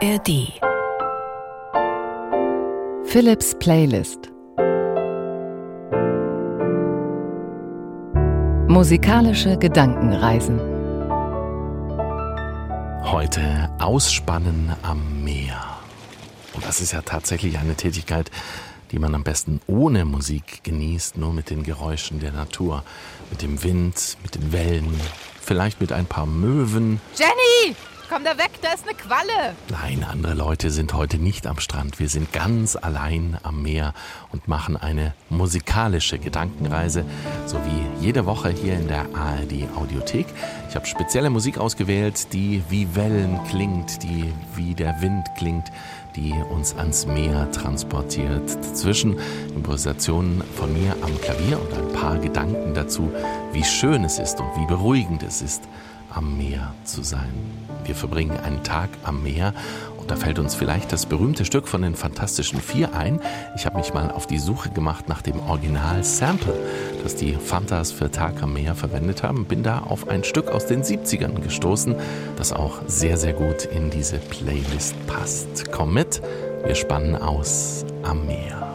ARD Philips Playlist Musikalische Gedankenreisen Heute Ausspannen am Meer. Und das ist ja tatsächlich eine Tätigkeit, die man am besten ohne Musik genießt, nur mit den Geräuschen der Natur, mit dem Wind, mit den Wellen, vielleicht mit ein paar Möwen. Jenny! Komm da weg, da ist eine Qualle. Nein, andere Leute sind heute nicht am Strand. Wir sind ganz allein am Meer und machen eine musikalische Gedankenreise, so wie jede Woche hier in der ARD Audiothek. Ich habe spezielle Musik ausgewählt, die wie Wellen klingt, die wie der Wind klingt, die uns ans Meer transportiert. Zwischen Improvisationen von mir am Klavier und ein paar Gedanken dazu, wie schön es ist und wie beruhigend es ist, am Meer zu sein. Wir verbringen einen Tag am Meer und da fällt uns vielleicht das berühmte Stück von den Fantastischen Vier ein. Ich habe mich mal auf die Suche gemacht nach dem Original-Sample, das die Fantas für Tag am Meer verwendet haben. Bin da auf ein Stück aus den 70ern gestoßen, das auch sehr, sehr gut in diese Playlist passt. Komm mit, wir spannen aus am Meer.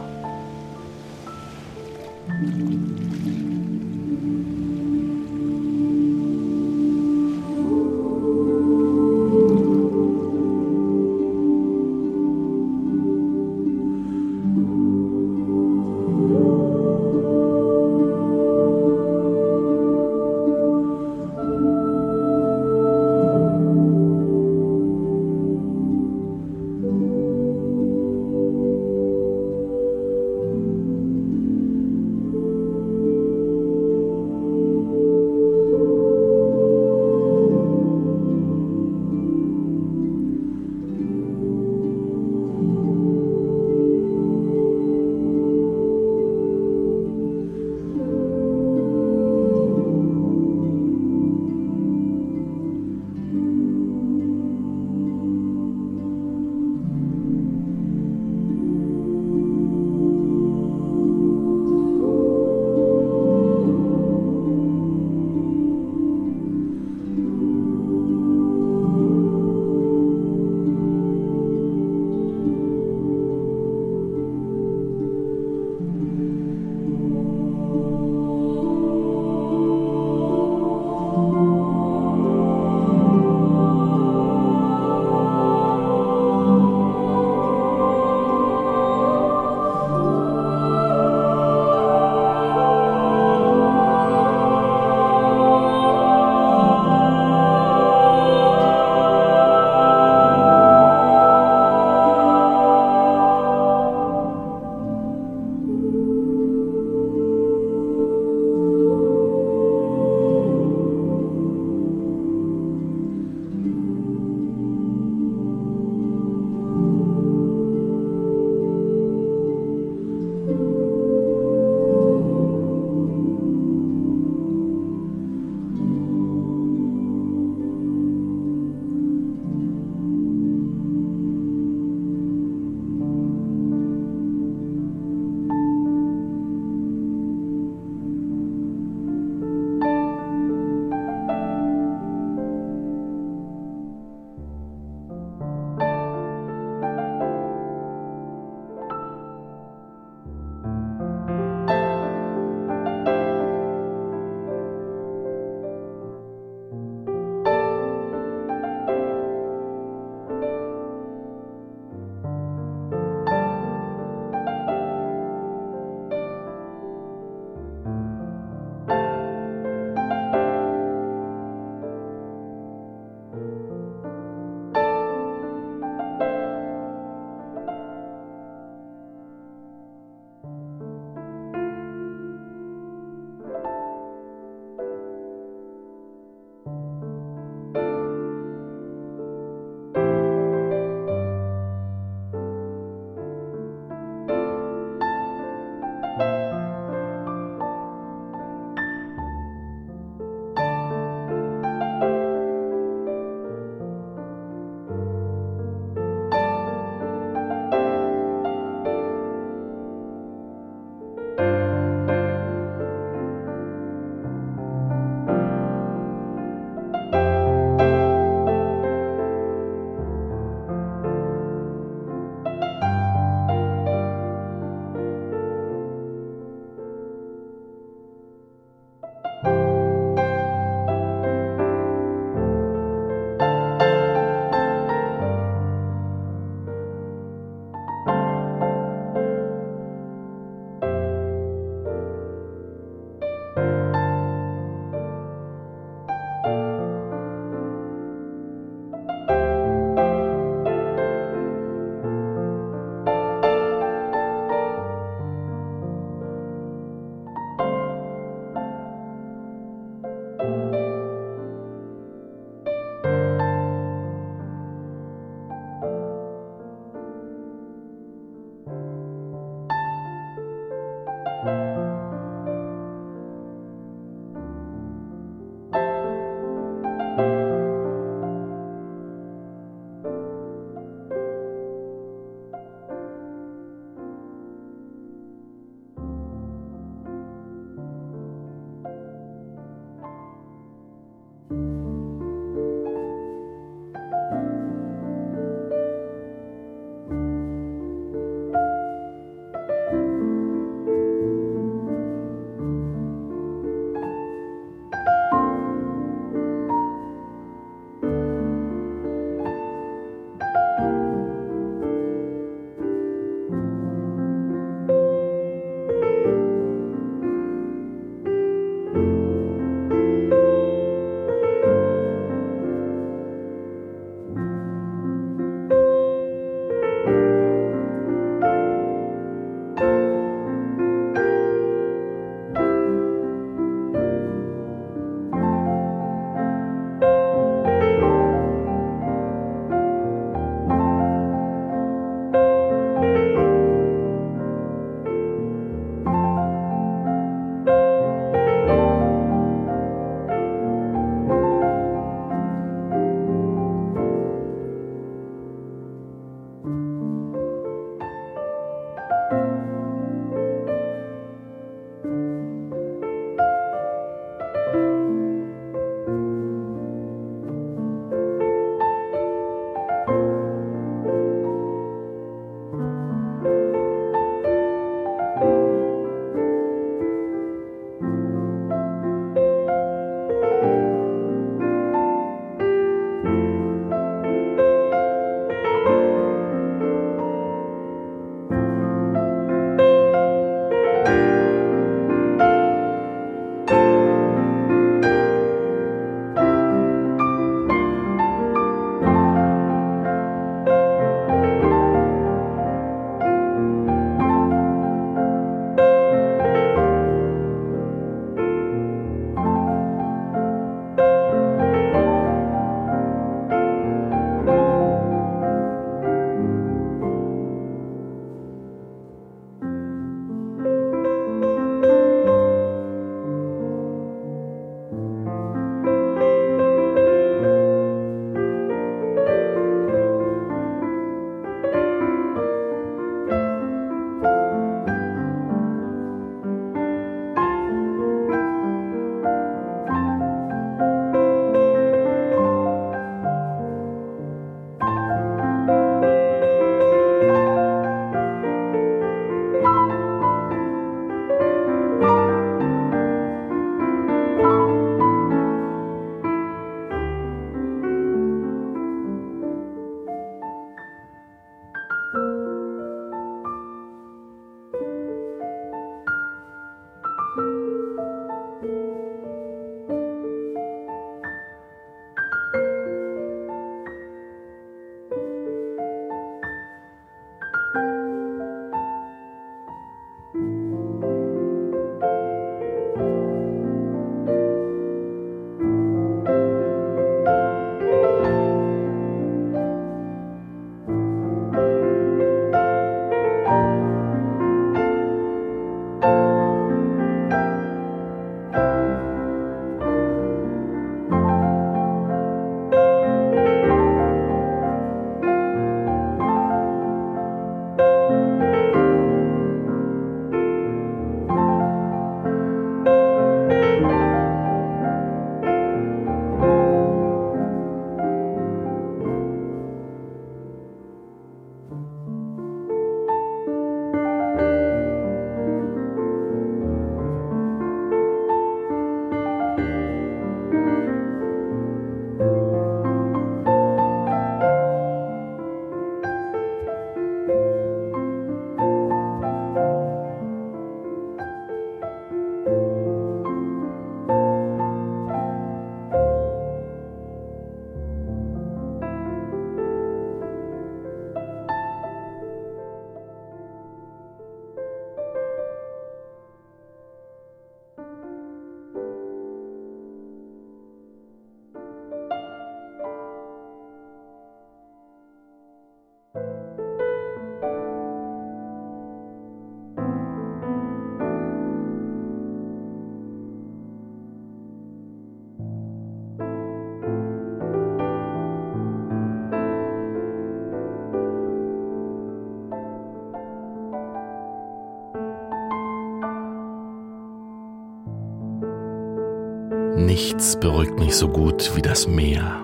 Nichts beruhigt mich so gut wie das Meer.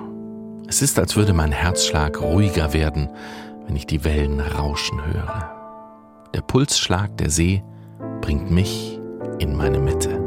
Es ist, als würde mein Herzschlag ruhiger werden, wenn ich die Wellen rauschen höre. Der Pulsschlag der See bringt mich in meine Mitte.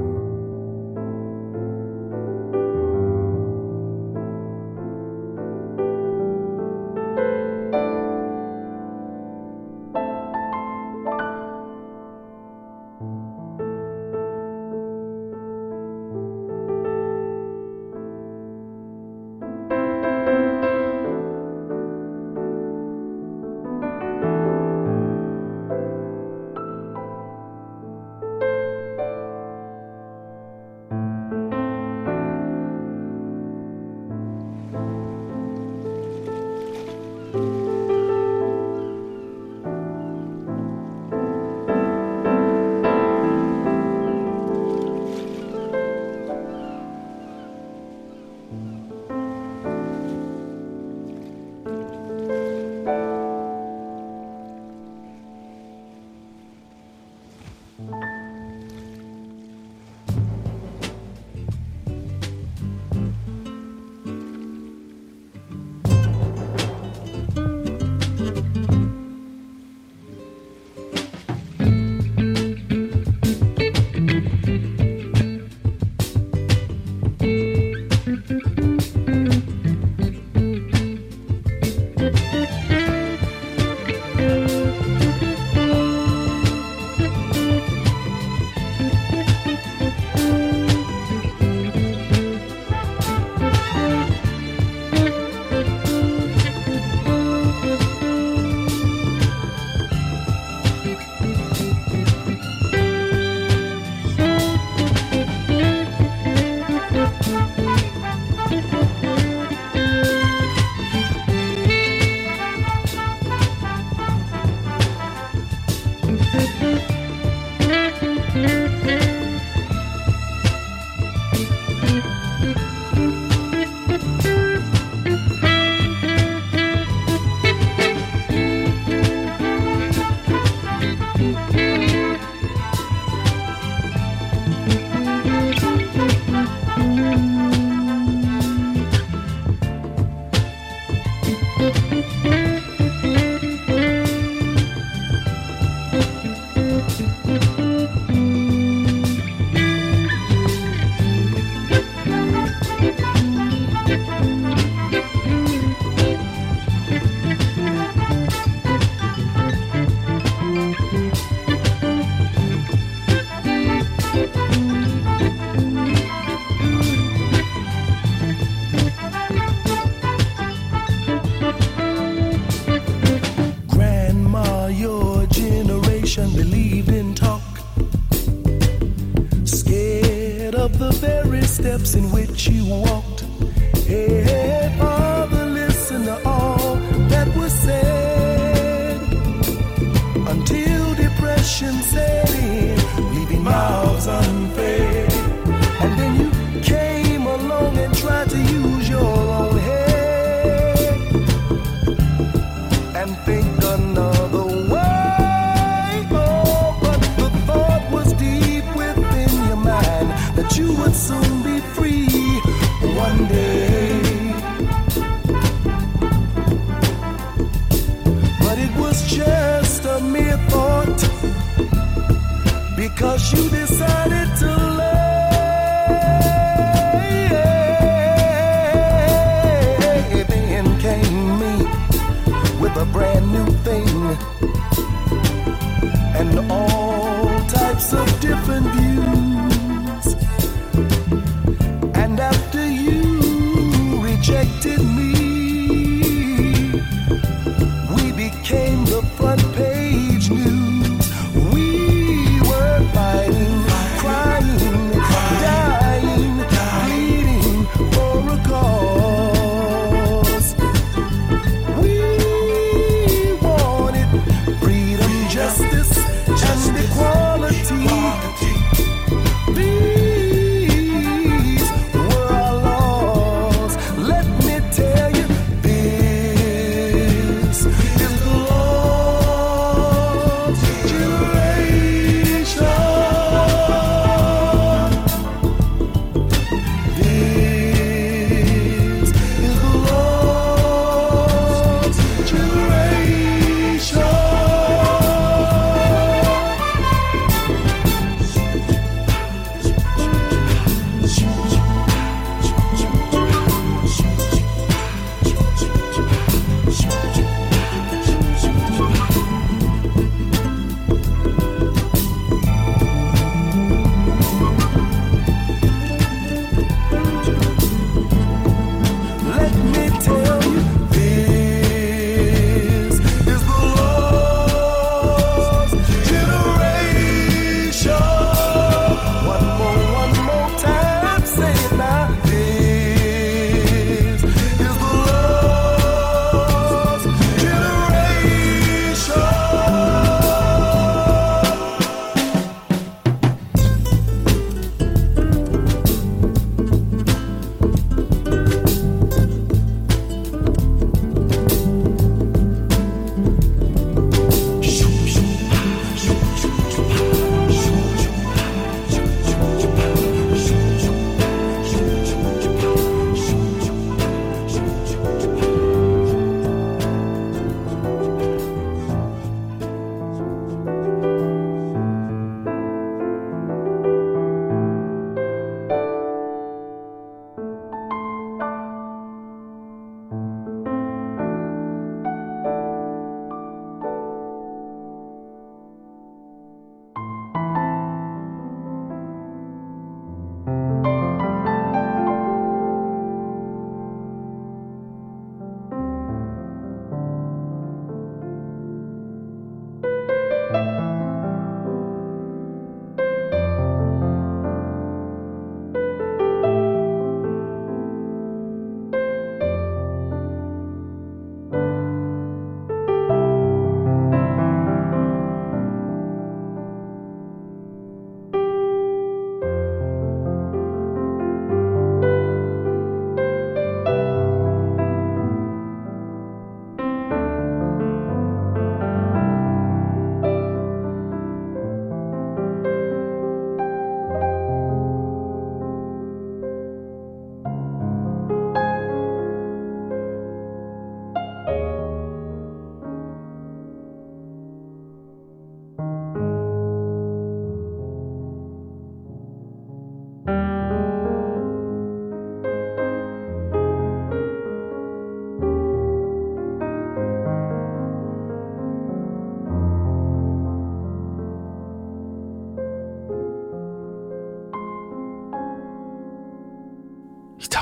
you decided to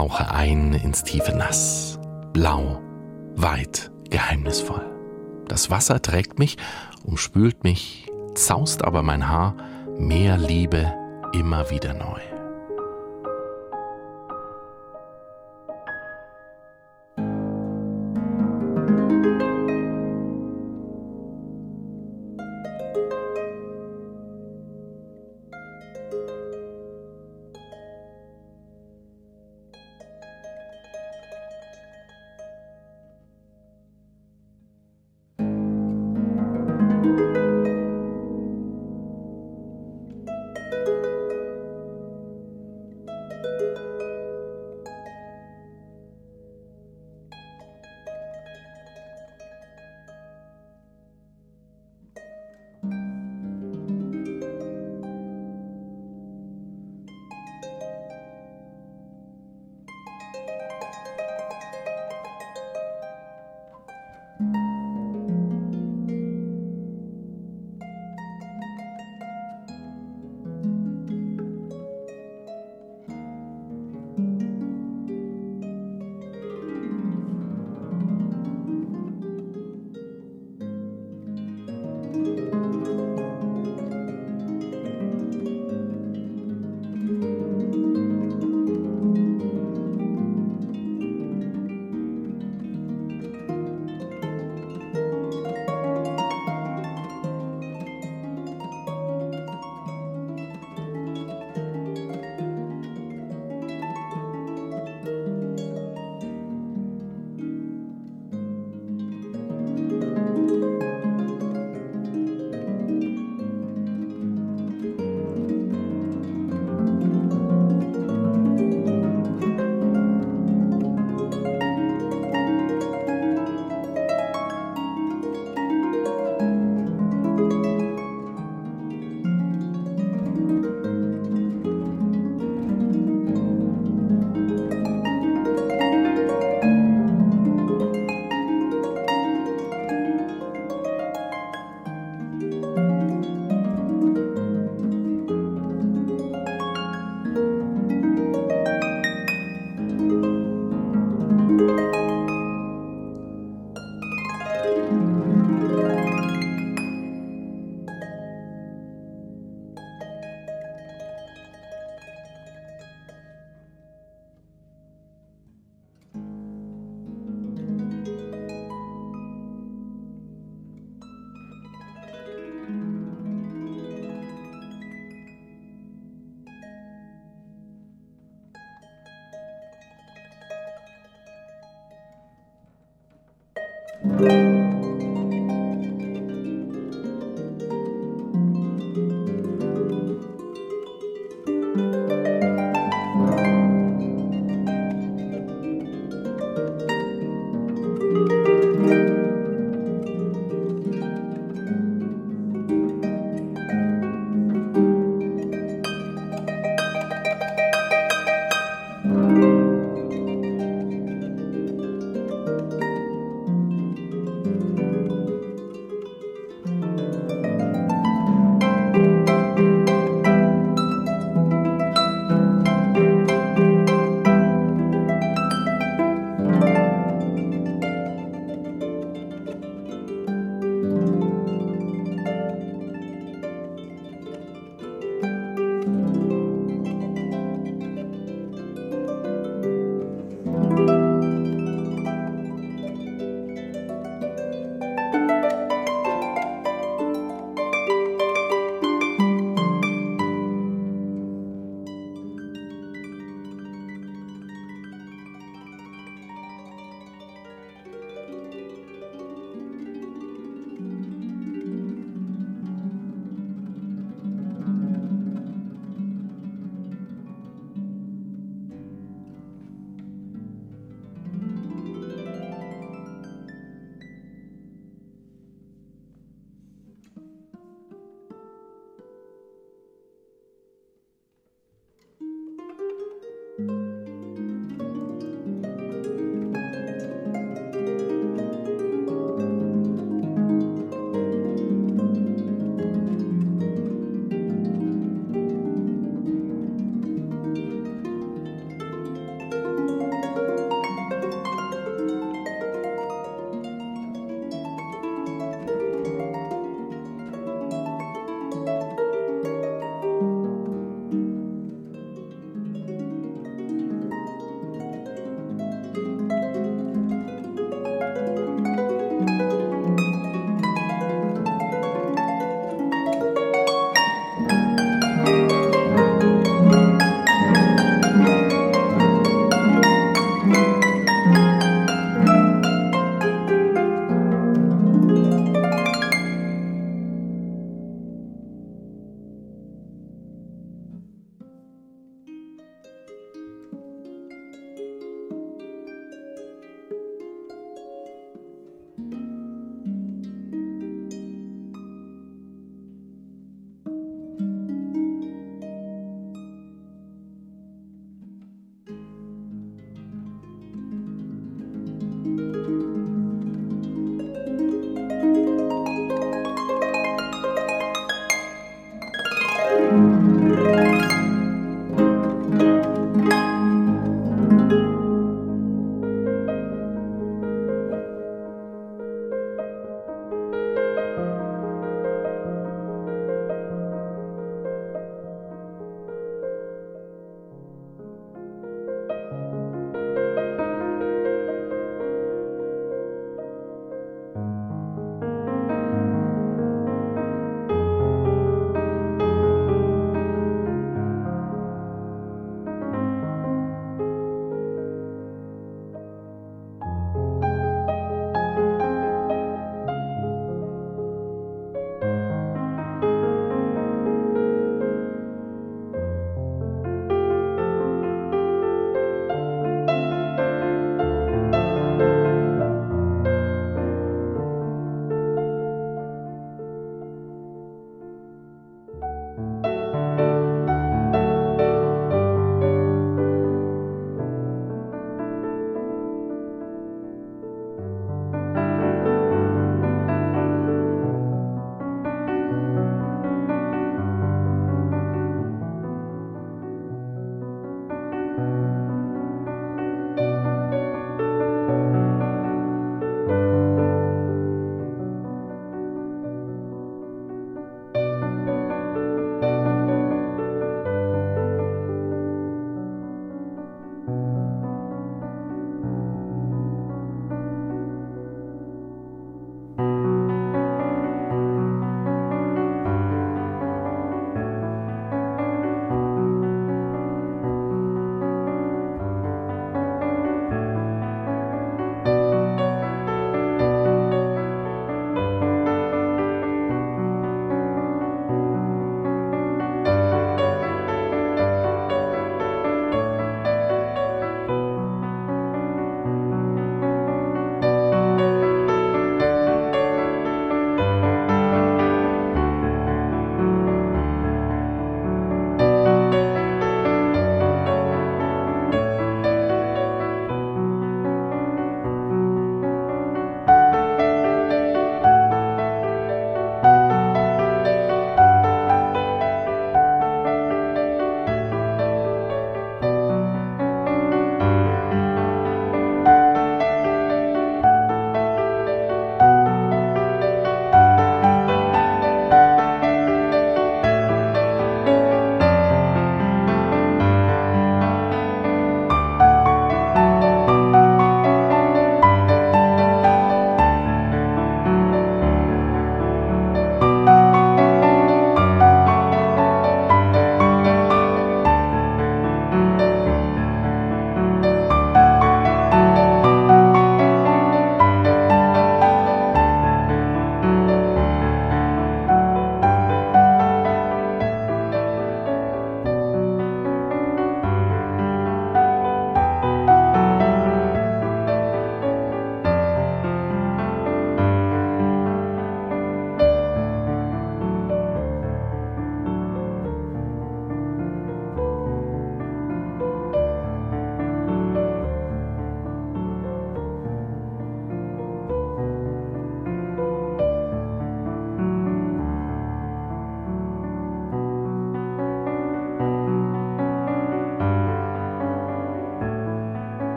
tauche ein ins tiefe Nass. Blau, weit, geheimnisvoll. Das Wasser trägt mich, umspült mich, zaust aber mein Haar, mehr Liebe immer wieder neu.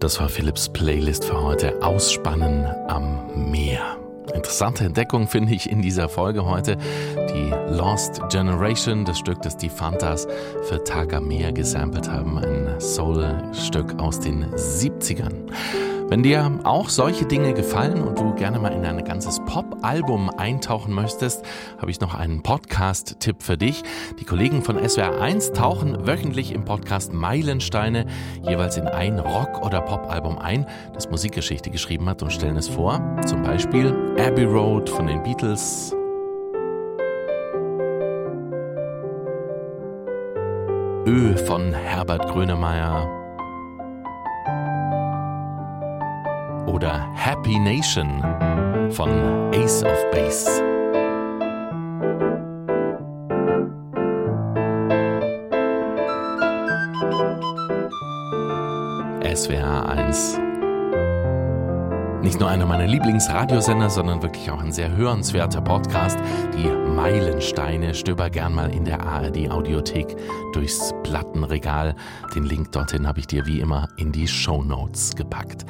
Das war Philips Playlist für heute. Ausspannen am Meer. Interessante Entdeckung finde ich in dieser Folge heute. Die Lost Generation, das Stück, das die Fantas für Tagamea gesampelt haben. Ein Soul-Stück aus den 70ern. Wenn dir auch solche Dinge gefallen und du gerne mal in ein ganzes Pop-Album eintauchen möchtest, habe ich noch einen Podcast-Tipp für dich. Die Kollegen von SWR1 tauchen wöchentlich im Podcast Meilensteine jeweils in ein Rock- oder Pop-Album ein, das Musikgeschichte geschrieben hat und stellen es vor. Zum Beispiel Abbey Road von den Beatles, Ö von Herbert Grönemeyer, oder Happy Nation von Ace of Base. SWR 1. Nicht nur einer meiner Lieblingsradiosender, sondern wirklich auch ein sehr hörenswerter Podcast. Die Meilensteine stöber gern mal in der ARD Audiothek durchs Plattenregal. Den Link dorthin habe ich dir wie immer in die Show Notes gepackt.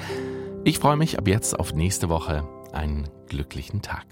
Ich freue mich ab jetzt auf nächste Woche. Einen glücklichen Tag.